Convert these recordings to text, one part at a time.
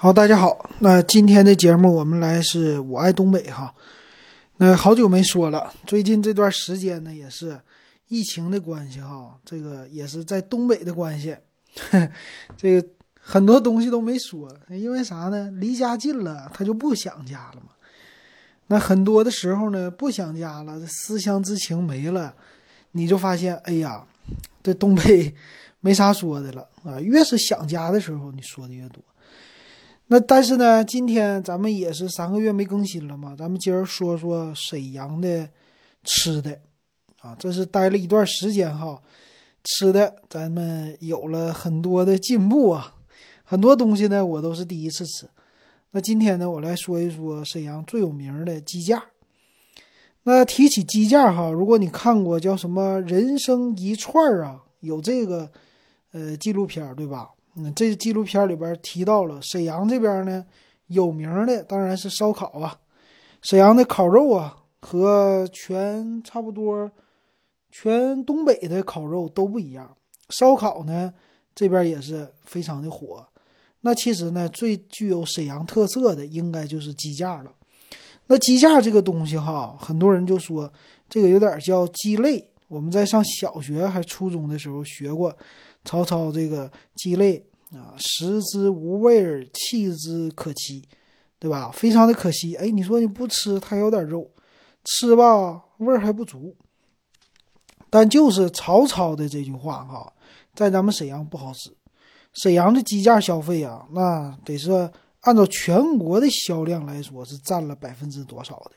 好，大家好。那今天的节目我们来是我爱东北哈。那好久没说了，最近这段时间呢也是疫情的关系哈，这个也是在东北的关系，这个很多东西都没说，因为啥呢？离家近了，他就不想家了嘛。那很多的时候呢，不想家了，思乡之情没了，你就发现，哎呀，这东北 没啥说的了啊。越是想家的时候，你说的越多。那但是呢，今天咱们也是三个月没更新了嘛，咱们今儿说说沈阳的吃的啊，这是待了一段时间哈，吃的咱们有了很多的进步啊，很多东西呢我都是第一次吃。那今天呢，我来说一说沈阳最有名的鸡架。那提起鸡架哈，如果你看过叫什么《人生一串》啊，有这个呃纪录片对吧？嗯，这纪录片里边提到了沈阳这边呢，有名的当然是烧烤啊。沈阳的烤肉啊，和全差不多，全东北的烤肉都不一样。烧烤呢，这边也是非常的火。那其实呢，最具有沈阳特色的应该就是鸡架了。那鸡架这个东西哈，很多人就说这个有点叫鸡肋。我们在上小学还初中的时候学过，曹操这个鸡肋。啊，食之无味儿，弃之可惜，对吧？非常的可惜。哎，你说你不吃，它有点肉，吃吧，味儿还不足。但就是曹操的这句话哈，在咱们沈阳不好使。沈阳的鸡架消费啊，那得是按照全国的销量来说，是占了百分之多少的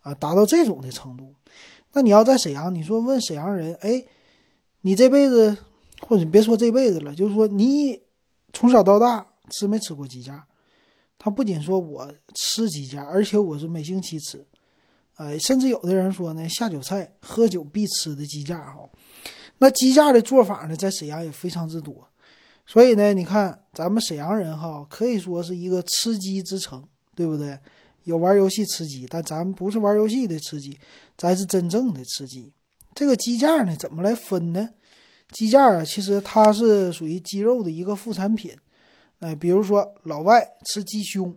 啊？达到这种的程度。那你要在沈阳，你说问沈阳人，哎，你这辈子，或者你别说这辈子了，就是说你。从小到大吃没吃过鸡架？他不仅说我吃鸡架，而且我是每星期吃。哎，甚至有的人说呢，下酒菜、喝酒必吃的鸡架哈。那鸡架的做法呢，在沈阳也非常之多。所以呢，你看咱们沈阳人哈，可以说是一个吃鸡之城，对不对？有玩游戏吃鸡，但咱不是玩游戏的吃鸡，咱是真正的吃鸡。这个鸡架呢，怎么来分呢？鸡架啊，其实它是属于鸡肉的一个副产品，哎，比如说老外吃鸡胸，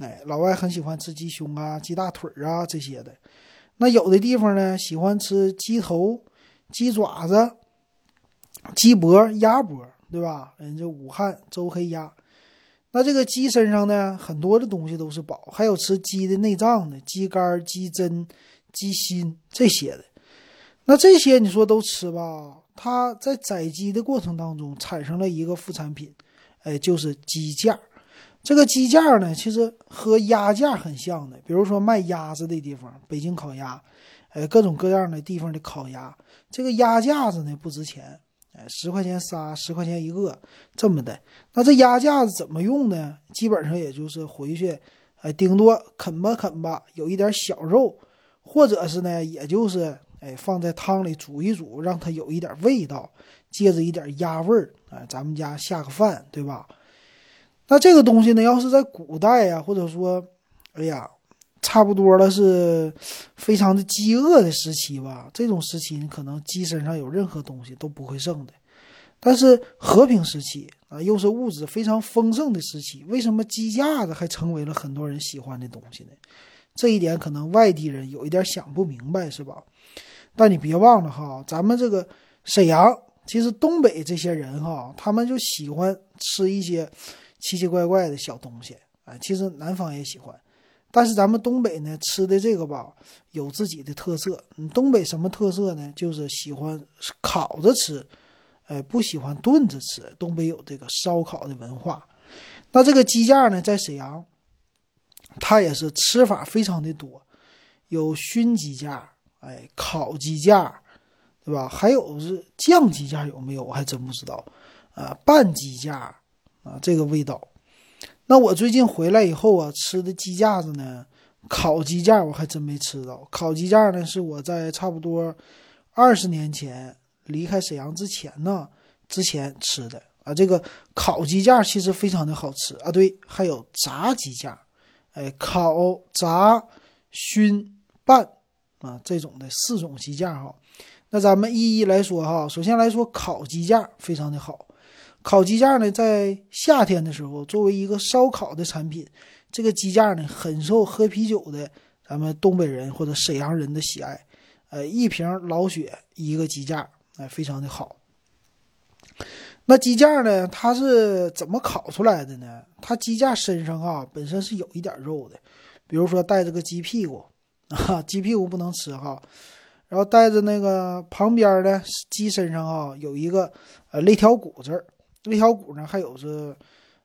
哎，老外很喜欢吃鸡胸啊、鸡大腿啊这些的。那有的地方呢，喜欢吃鸡头、鸡爪子、鸡脖、鸭脖，对吧？人家武汉周黑鸭。那这个鸡身上呢，很多的东西都是宝，还有吃鸡的内脏的，鸡肝、鸡胗、鸡心这些的。那这些你说都吃吧？它在宰鸡的过程当中产生了一个副产品，哎，就是鸡架。这个鸡架呢，其实和鸭架很像的。比如说卖鸭子的地方，北京烤鸭，哎，各种各样的地方的烤鸭，这个鸭架子呢不值钱，哎，十块钱仨，十块钱一个这么的。那这鸭架子怎么用呢？基本上也就是回去，哎，顶多啃吧啃吧，有一点小肉，或者是呢，也就是。哎，放在汤里煮一煮，让它有一点味道，借着一点鸭味儿，哎，咱们家下个饭，对吧？那这个东西呢，要是在古代呀，或者说，哎呀，差不多了，是非常的饥饿的时期吧？这种时期，你可能鸡身上有任何东西都不会剩的。但是和平时期啊，又是物质非常丰盛的时期，为什么鸡架子还成为了很多人喜欢的东西呢？这一点可能外地人有一点想不明白，是吧？但你别忘了哈，咱们这个沈阳，其实东北这些人哈，他们就喜欢吃一些奇奇怪怪的小东西啊。其实南方也喜欢，但是咱们东北呢，吃的这个吧，有自己的特色。嗯，东北什么特色呢？就是喜欢烤着吃，哎，不喜欢炖着吃。东北有这个烧烤的文化。那这个鸡架呢，在沈阳，它也是吃法非常的多，有熏鸡架。哎，烤鸡架，对吧？还有是酱鸡架有没有？我还真不知道。啊，拌鸡架啊，这个味道。那我最近回来以后啊，吃的鸡架子呢，烤鸡架我还真没吃到。烤鸡架呢，是我在差不多二十年前离开沈阳之前呢，之前吃的啊。这个烤鸡架其实非常的好吃啊。对，还有炸鸡架，哎，烤、炸、熏、拌。啊，这种的四种鸡架哈，那咱们一一来说哈。首先来说，烤鸡架非常的好，烤鸡架呢，在夏天的时候，作为一个烧烤的产品，这个鸡架呢，很受喝啤酒的咱们东北人或者沈阳人的喜爱。呃，一瓶老雪一个鸡架，哎，非常的好。那鸡架呢，它是怎么烤出来的呢？它鸡架身上啊，本身是有一点肉的，比如说带着个鸡屁股啊，鸡屁股不能吃哈。然后带着那个旁边的鸡身上啊，有一个呃肋条骨这儿，肋条骨呢还有是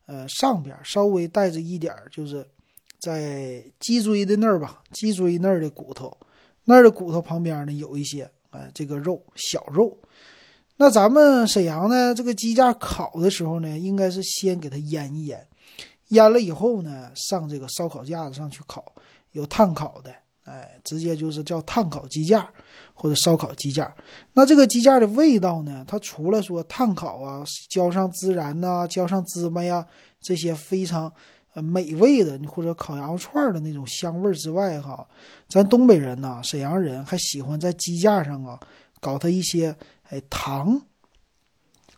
呃上边稍微带着一点就是在脊椎的那儿吧，脊椎那儿的骨头，那儿的骨头旁边呢有一些哎这个肉小肉。那咱们沈阳呢，这个鸡架烤的时候呢，应该是先给它腌一腌，腌了以后呢，上这个烧烤架子上去烤，有炭烤的，哎，直接就是叫炭烤鸡架或者烧烤鸡架。那这个鸡架的味道呢，它除了说炭烤啊，浇上孜然呐，浇上芝麻呀，这些非常呃美味的，或者烤羊肉串的那种香味之外，哈，咱东北人呐，沈阳人还喜欢在鸡架上啊，搞它一些。哎，糖，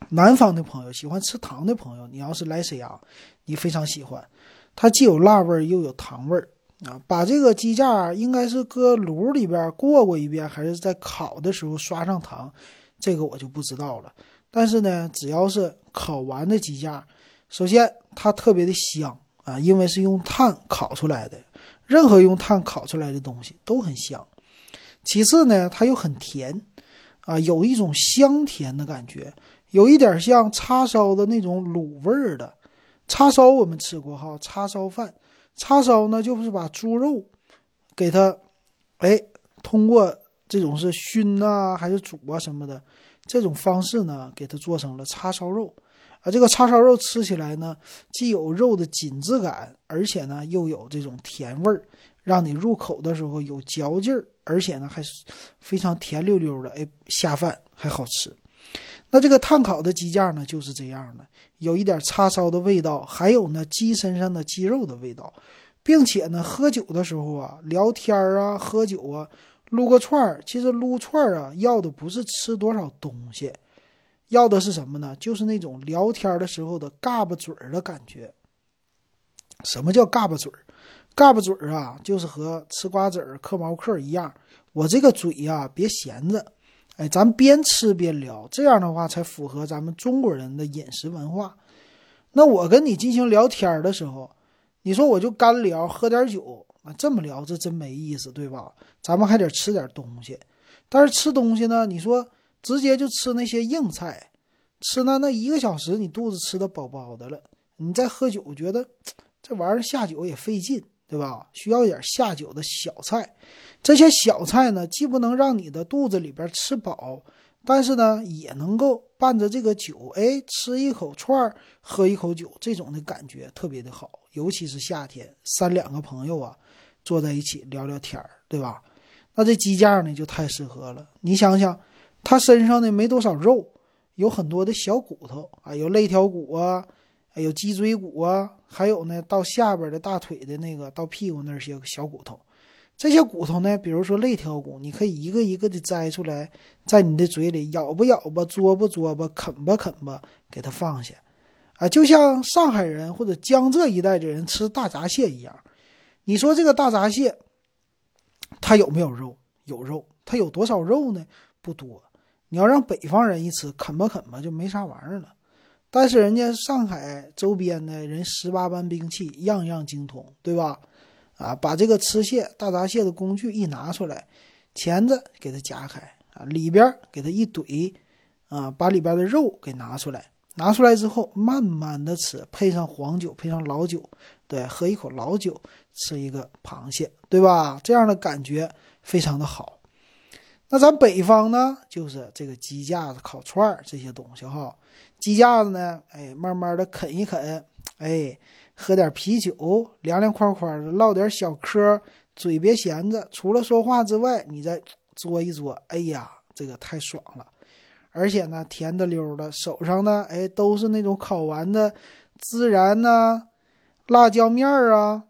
南方的朋友喜欢吃糖的朋友，你要是来沈阳，你非常喜欢，它既有辣味儿又有糖味儿啊。把这个鸡架应该是搁炉里边过过一遍，还是在烤的时候刷上糖，这个我就不知道了。但是呢，只要是烤完的鸡架，首先它特别的香啊，因为是用炭烤出来的，任何用炭烤出来的东西都很香。其次呢，它又很甜。啊，有一种香甜的感觉，有一点像叉烧的那种卤味儿的。叉烧我们吃过哈，叉烧饭。叉烧呢，就是把猪肉给它，哎，通过这种是熏啊，还是煮啊什么的这种方式呢，给它做成了叉烧肉。啊，这个叉烧肉吃起来呢，既有肉的紧致感，而且呢又有这种甜味儿。让你入口的时候有嚼劲儿，而且呢还是非常甜溜溜的，哎，下饭还好吃。那这个炭烤的鸡架呢就是这样的，有一点叉烧的味道，还有呢鸡身上的鸡肉的味道，并且呢喝酒的时候啊，聊天啊，喝酒啊，撸个串儿，其实撸串儿啊要的不是吃多少东西，要的是什么呢？就是那种聊天的时候的嘎巴嘴儿的感觉。什么叫嘎巴嘴儿？嘎巴嘴儿啊，就是和吃瓜子儿、嗑毛嗑一样。我这个嘴呀，别闲着，哎，咱边吃边聊，这样的话才符合咱们中国人的饮食文化。那我跟你进行聊天的时候，你说我就干聊，喝点酒啊，这么聊这真没意思，对吧？咱们还得吃点东西。但是吃东西呢，你说直接就吃那些硬菜，吃那那一个小时，你肚子吃的饱饱的了，你再喝酒，觉得 这玩意儿下酒也费劲。对吧？需要点下酒的小菜，这些小菜呢，既不能让你的肚子里边吃饱，但是呢，也能够伴着这个酒，哎，吃一口串，喝一口酒，这种的感觉特别的好。尤其是夏天，三两个朋友啊，坐在一起聊聊天，对吧？那这鸡架呢，就太适合了。你想想，它身上呢没多少肉，有很多的小骨头啊，有肋条骨啊。有脊椎骨啊，还有呢，到下边的大腿的那个，到屁股那些小骨头，这些骨头呢，比如说肋条骨，你可以一个一个的摘出来，在你的嘴里咬吧咬吧，嘬吧嘬吧，啃吧啃吧，给它放下，啊，就像上海人或者江浙一带的人吃大闸蟹一样。你说这个大闸蟹，它有没有肉？有肉，它有多少肉呢？不多。你要让北方人一吃，啃吧啃吧，就没啥玩意儿了。但是人家上海周边的人十八般兵器样样精通，对吧？啊，把这个吃蟹大闸蟹的工具一拿出来，钳子给它夹开啊，里边给它一怼啊，把里边的肉给拿出来，拿出来之后慢慢的吃，配上黄酒，配上老酒，对，喝一口老酒，吃一个螃蟹，对吧？这样的感觉非常的好。那咱北方呢，就是这个鸡架子、烤串儿这些东西哈。鸡架子呢，哎，慢慢的啃一啃，哎，喝点啤酒，凉凉快快的，唠点小嗑，嘴别闲着。除了说话之外，你再嘬一嘬，哎呀，这个太爽了。而且呢，甜的溜的，手上呢，哎，都是那种烤完的孜然呐、辣椒面儿啊，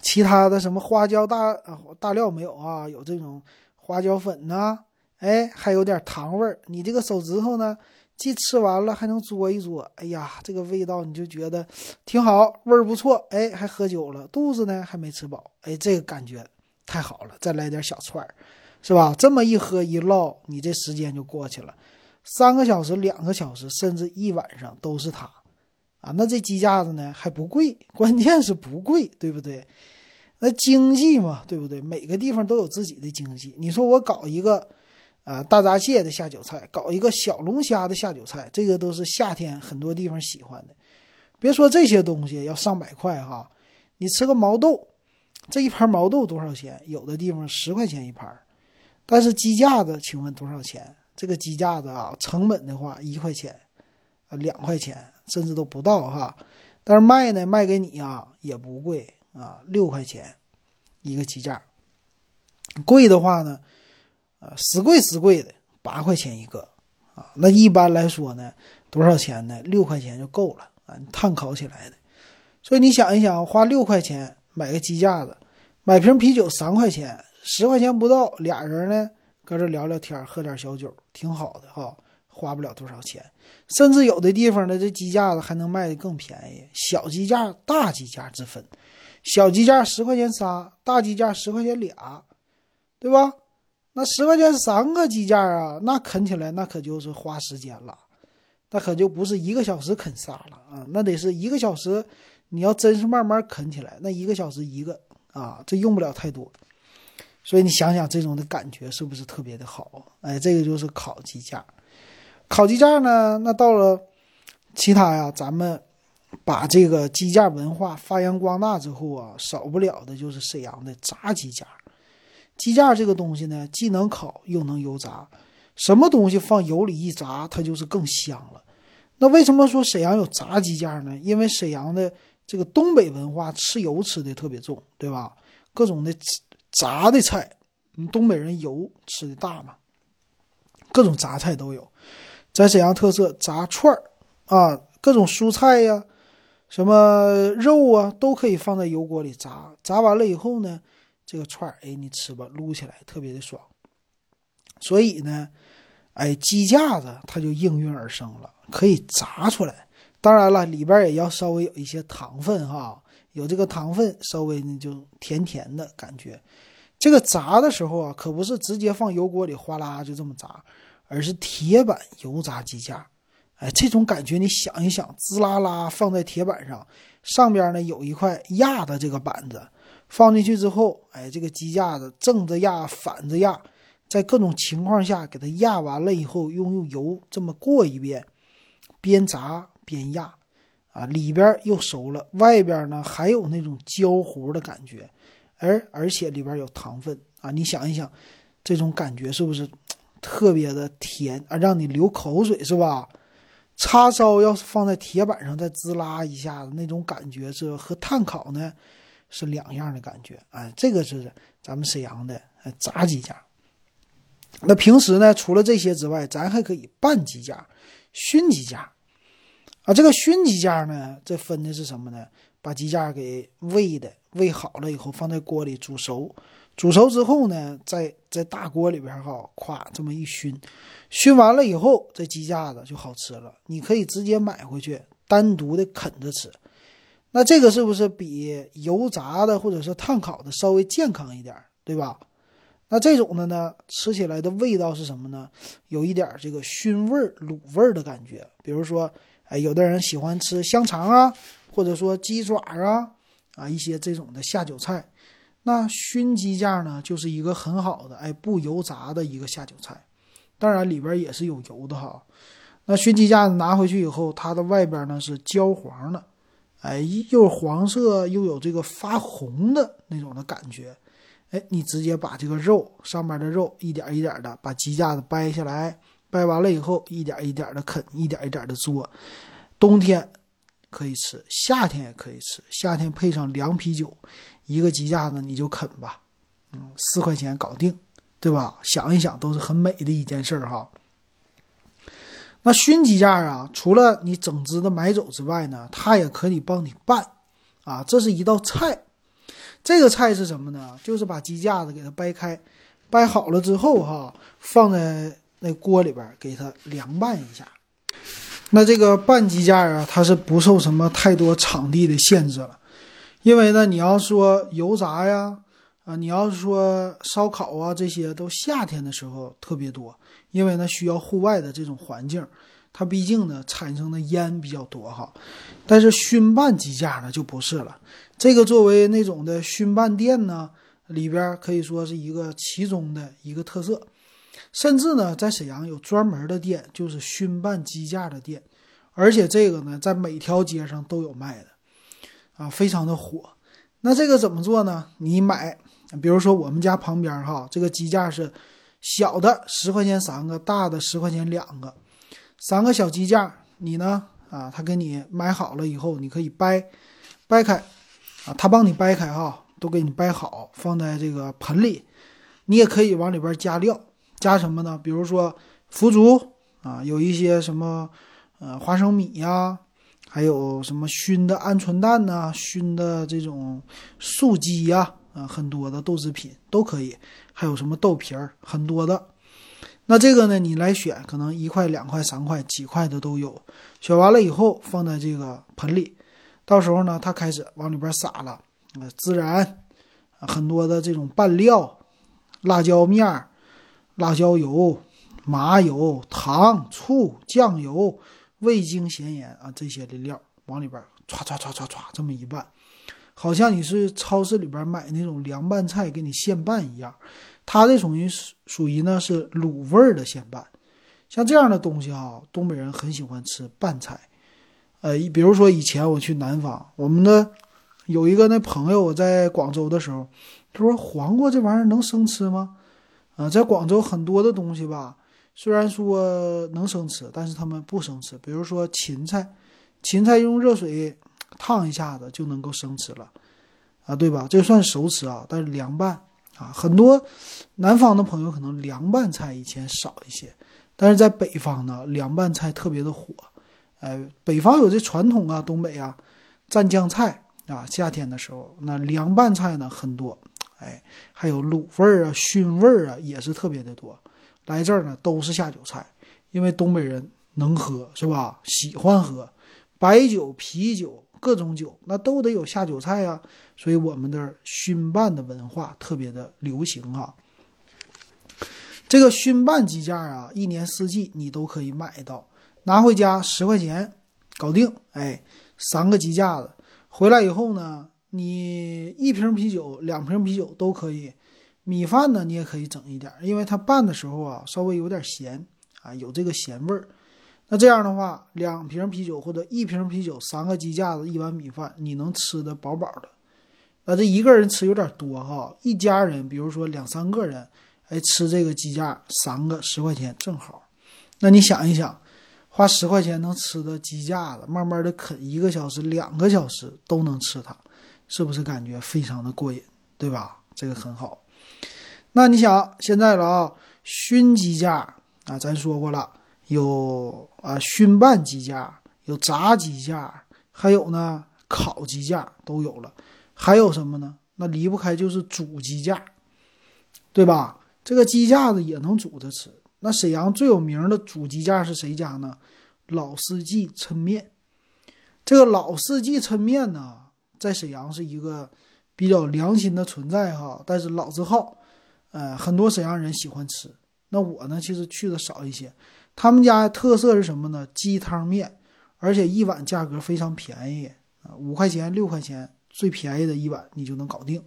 其他的什么花椒大大料没有啊？有这种花椒粉呐，哎，还有点糖味儿。你这个手指头呢？既吃完了还能嘬一嘬，哎呀，这个味道你就觉得挺好，味儿不错，哎，还喝酒了，肚子呢还没吃饱，哎，这个感觉太好了，再来点小串儿，是吧？这么一喝一唠，你这时间就过去了，三个小时、两个小时，甚至一晚上都是它，啊，那这鸡架子呢还不贵，关键是不贵，对不对？那经济嘛，对不对？每个地方都有自己的经济。你说我搞一个，啊，大闸蟹的下酒菜，搞一个小龙虾的下酒菜，这个都是夏天很多地方喜欢的。别说这些东西要上百块哈，你吃个毛豆，这一盘毛豆多少钱？有的地方十块钱一盘，但是鸡架子，请问多少钱？这个鸡架子啊，成本的话一块钱，啊，两块钱，甚至都不到哈。但是卖呢，卖给你啊也不贵。啊，六块钱一个鸡架，贵的话呢，啊，死贵死贵的八块钱一个啊。那一般来说呢，多少钱呢？六块钱就够了啊，碳烤起来的。所以你想一想，花六块钱买个鸡架子，买瓶啤酒三块钱，十块钱不到，俩人呢搁这聊聊天，喝点小酒，挺好的哈。花不了多少钱，甚至有的地方呢，这鸡架子还能卖的更便宜。小鸡架、大鸡架之分。小鸡架十块钱仨，大鸡架十块钱俩，对吧？那十块钱三个鸡架啊，那啃起来那可就是花时间了，那可就不是一个小时啃仨了啊，那得是一个小时。你要真是慢慢啃起来，那一个小时一个啊，这用不了太多。所以你想想这种的感觉是不是特别的好？哎，这个就是烤鸡架。烤鸡架呢，那到了其他呀，咱们。把这个鸡架文化发扬光大之后啊，少不了的就是沈阳的炸鸡架。鸡架这个东西呢，既能烤又能油炸，什么东西放油里一炸，它就是更香了。那为什么说沈阳有炸鸡架呢？因为沈阳的这个东北文化吃油吃的特别重，对吧？各种的炸的菜，东北人油吃的大嘛，各种炸菜都有。在沈阳特色炸串儿啊，各种蔬菜呀。什么肉啊，都可以放在油锅里炸，炸完了以后呢，这个串儿，哎，你吃吧，撸起来特别的爽。所以呢，哎，鸡架子它就应运而生了，可以炸出来。当然了，里边也要稍微有一些糖分哈，有这个糖分，稍微呢就甜甜的感觉。这个炸的时候啊，可不是直接放油锅里哗啦就这么炸，而是铁板油炸鸡架。哎，这种感觉你想一想，滋啦啦放在铁板上，上边呢有一块压的这个板子，放进去之后，哎，这个鸡架子正着压、反着压，在各种情况下给它压完了以后，用用油这么过一遍，边炸边压，啊，里边又熟了，外边呢还有那种焦糊的感觉，而而且里边有糖分啊，你想一想，这种感觉是不是特别的甜啊，让你流口水是吧？叉烧要是放在铁板上再滋啦一下子，那种感觉是和炭烤呢是两样的感觉。哎，这个是咱们沈阳的炸鸡架。那平时呢，除了这些之外，咱还可以拌鸡架、熏鸡架。啊，这个熏鸡架呢，这分的是什么呢？把鸡架给喂的，喂好了以后放在锅里煮熟。煮熟之后呢，在在大锅里边哈，咵这么一熏，熏完了以后，这鸡架子就好吃了。你可以直接买回去，单独的啃着吃。那这个是不是比油炸的或者是炭烤的稍微健康一点，对吧？那这种的呢，吃起来的味道是什么呢？有一点这个熏味儿、卤味儿的感觉。比如说，哎，有的人喜欢吃香肠啊，或者说鸡爪啊，啊，一些这种的下酒菜。那熏鸡架呢，就是一个很好的哎不油炸的一个下酒菜，当然里边也是有油的哈。那熏鸡架拿回去以后，它的外边呢是焦黄的，哎又黄色又有这个发红的那种的感觉，哎你直接把这个肉上面的肉一点一点的把鸡架子掰下来，掰完了以后一点一点的啃，一点一点的嘬，冬天可以吃，夏天也可以吃，夏天配上凉啤酒。一个鸡架子你就啃吧，嗯，四块钱搞定，对吧？想一想都是很美的一件事儿哈。那熏鸡架啊，除了你整只的买走之外呢，它也可以帮你拌啊，这是一道菜。这个菜是什么呢？就是把鸡架子给它掰开，掰好了之后哈，放在那锅里边给它凉拌一下那这个拌鸡架啊，它是不受什么太多场地的限制了，因为呢，你要说油炸呀，啊，你要是说烧烤啊，这些都夏天的时候特别多，因为呢需要户外的这种环境，它毕竟呢产生的烟比较多哈。但是熏拌鸡架呢就不是了，这个作为那种的熏拌店呢，里边可以说是一个其中的一个特色。甚至呢，在沈阳有专门的店，就是熏拌鸡架的店，而且这个呢，在每条街上都有卖的，啊，非常的火。那这个怎么做呢？你买，比如说我们家旁边哈，这个鸡架是小的十块钱三个，大的十块钱两个，三个小鸡架，你呢，啊，他给你买好了以后，你可以掰，掰开，啊，他帮你掰开哈，都给你掰好，放在这个盆里，你也可以往里边加料。加什么呢？比如说腐竹啊，有一些什么呃花生米呀，还有什么熏的鹌鹑蛋呐，熏的这种素鸡呀，啊很多的豆制品都可以。还有什么豆皮儿，很多的。那这个呢，你来选，可能一块、两块、三块、几块的都有。选完了以后，放在这个盆里，到时候呢，它开始往里边撒了啊，孜然，很多的这种拌料，辣椒面儿。辣椒油、麻油、糖、醋、酱油、味精、咸盐啊，这些的料往里边唰歘歘歘歘这么一拌，好像你是超市里边买那种凉拌菜给你现拌一样。它这属于属于呢是卤味儿的现拌，像这样的东西哈，东北人很喜欢吃拌菜。呃，比如说以前我去南方，我们的有一个那朋友，我在广州的时候，他说黄瓜这玩意儿能生吃吗？啊，在广州很多的东西吧，虽然说能生吃，但是他们不生吃。比如说芹菜，芹菜用热水烫一下子就能够生吃了，啊，对吧？这算熟吃啊，但是凉拌啊，很多南方的朋友可能凉拌菜以前少一些，但是在北方呢，凉拌菜特别的火。哎，北方有这传统啊，东北啊，蘸酱菜啊，夏天的时候那凉拌菜呢很多。哎，还有卤味儿啊、熏味儿啊，也是特别的多。来这儿呢，都是下酒菜，因为东北人能喝，是吧？喜欢喝白酒、啤酒，各种酒，那都得有下酒菜呀。所以我们的熏拌的文化特别的流行啊。这个熏拌鸡架啊，一年四季你都可以买到，拿回家十块钱搞定。哎，三个鸡架子回来以后呢？你一瓶啤酒、两瓶啤酒都可以，米饭呢你也可以整一点，因为它拌的时候啊稍微有点咸啊，有这个咸味儿。那这样的话，两瓶啤酒或者一瓶啤酒，三个鸡架子，一碗米饭，你能吃的饱饱的。那这一个人吃有点多哈，一家人比如说两三个人，哎，吃这个鸡架三个十块钱正好。那你想一想，花十块钱能吃的鸡架子，慢慢的啃一个小时、两个小时都能吃它。是不是感觉非常的过瘾，对吧？这个很好。那你想现在了啊，熏鸡架啊，咱说过了，有啊熏拌鸡架，有炸鸡架，还有呢烤鸡架都有了。还有什么呢？那离不开就是煮鸡架，对吧？这个鸡架子也能煮着吃。那沈阳最有名的煮鸡架是谁家呢？老四季抻面。这个老四季抻面呢？在沈阳是一个比较良心的存在哈，但是老字号，呃，很多沈阳人喜欢吃。那我呢，其实去的少一些。他们家特色是什么呢？鸡汤面，而且一碗价格非常便宜啊，五块钱、六块钱，最便宜的一碗你就能搞定。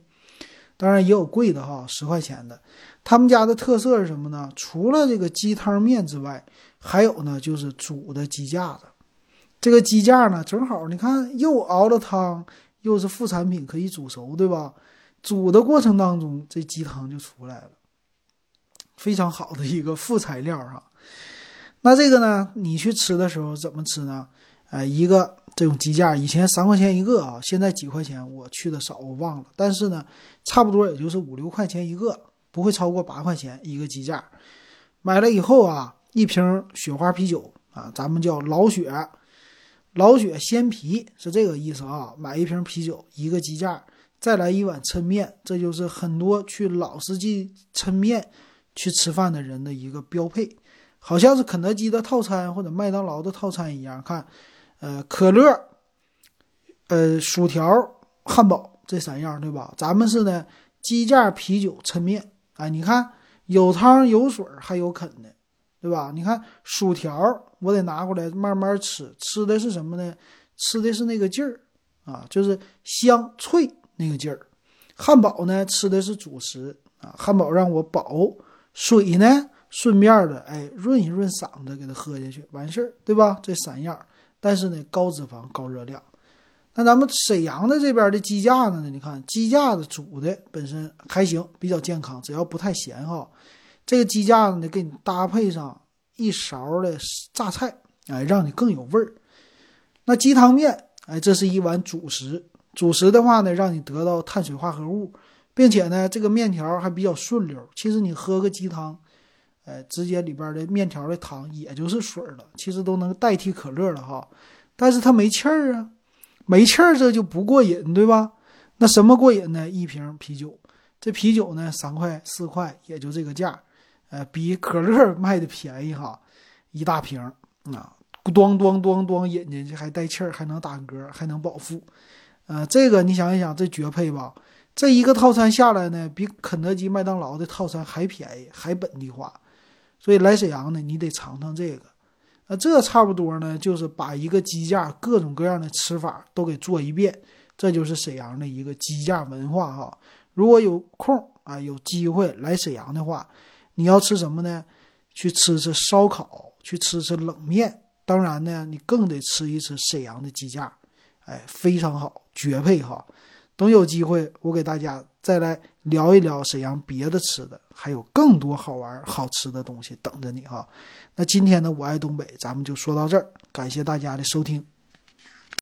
当然也有贵的哈，十块钱的。他们家的特色是什么呢？除了这个鸡汤面之外，还有呢就是煮的鸡架子。这个鸡架呢，正好你看又熬了汤。又是副产品，可以煮熟，对吧？煮的过程当中，这鸡汤就出来了，非常好的一个副材料哈。那这个呢，你去吃的时候怎么吃呢？呃，一个这种鸡架，以前三块钱一个啊，现在几块钱？我去的少，我忘了。但是呢，差不多也就是五六块钱一个，不会超过八块钱一个鸡架。买了以后啊，一瓶雪花啤酒啊，咱们叫老雪。老雪鲜啤是这个意思啊！买一瓶啤酒，一个鸡架，再来一碗抻面，这就是很多去老司机抻面去吃饭的人的一个标配。好像是肯德基的套餐或者麦当劳的套餐一样。看，呃，可乐，呃，薯条、汉堡这三样，对吧？咱们是呢，鸡架、啤酒、抻面。哎，你看有汤有水还有啃的，对吧？你看薯条，我得拿过来慢慢吃，吃的是什么呢？吃的是那个劲儿啊，就是香脆那个劲儿。汉堡呢，吃的是主食啊，汉堡让我饱。水呢，顺便的，哎，润一润嗓子，给它喝下去，完事儿，对吧？这三样，但是呢，高脂肪、高热量。那咱们沈阳的这边的鸡架子呢？你看鸡架子煮的本身还行，比较健康，只要不太咸哈。这个鸡架子呢，给你搭配上一勺的榨菜，哎，让你更有味儿。那鸡汤面，哎，这是一碗主食。主食的话呢，让你得到碳水化合物，并且呢，这个面条还比较顺溜。其实你喝个鸡汤，哎，直接里边的面条的汤也就是水了，其实都能代替可乐了哈。但是它没气儿啊。没气儿，这就不过瘾，对吧？那什么过瘾呢？一瓶啤酒，这啤酒呢，三块四块，也就这个价，呃，比可乐卖的便宜哈，一大瓶啊，咣咣咣咣饮进去，还带气儿，还能打嗝，还能饱腹，呃，这个你想一想，这绝配吧？这一个套餐下来呢，比肯德基、麦当劳的套餐还便宜，还本地化，所以来沈阳呢，你得尝尝这个。那这差不多呢，就是把一个鸡架各种各样的吃法都给做一遍，这就是沈阳的一个鸡架文化哈。如果有空啊，有机会来沈阳的话，你要吃什么呢？去吃吃烧烤，去吃吃冷面。当然呢，你更得吃一吃沈阳的鸡架，哎，非常好，绝配哈。等有机会，我给大家再来聊一聊沈阳别的吃的，还有更多好玩好吃的东西等着你哈。那今天呢，我爱东北，咱们就说到这儿，感谢大家的收听。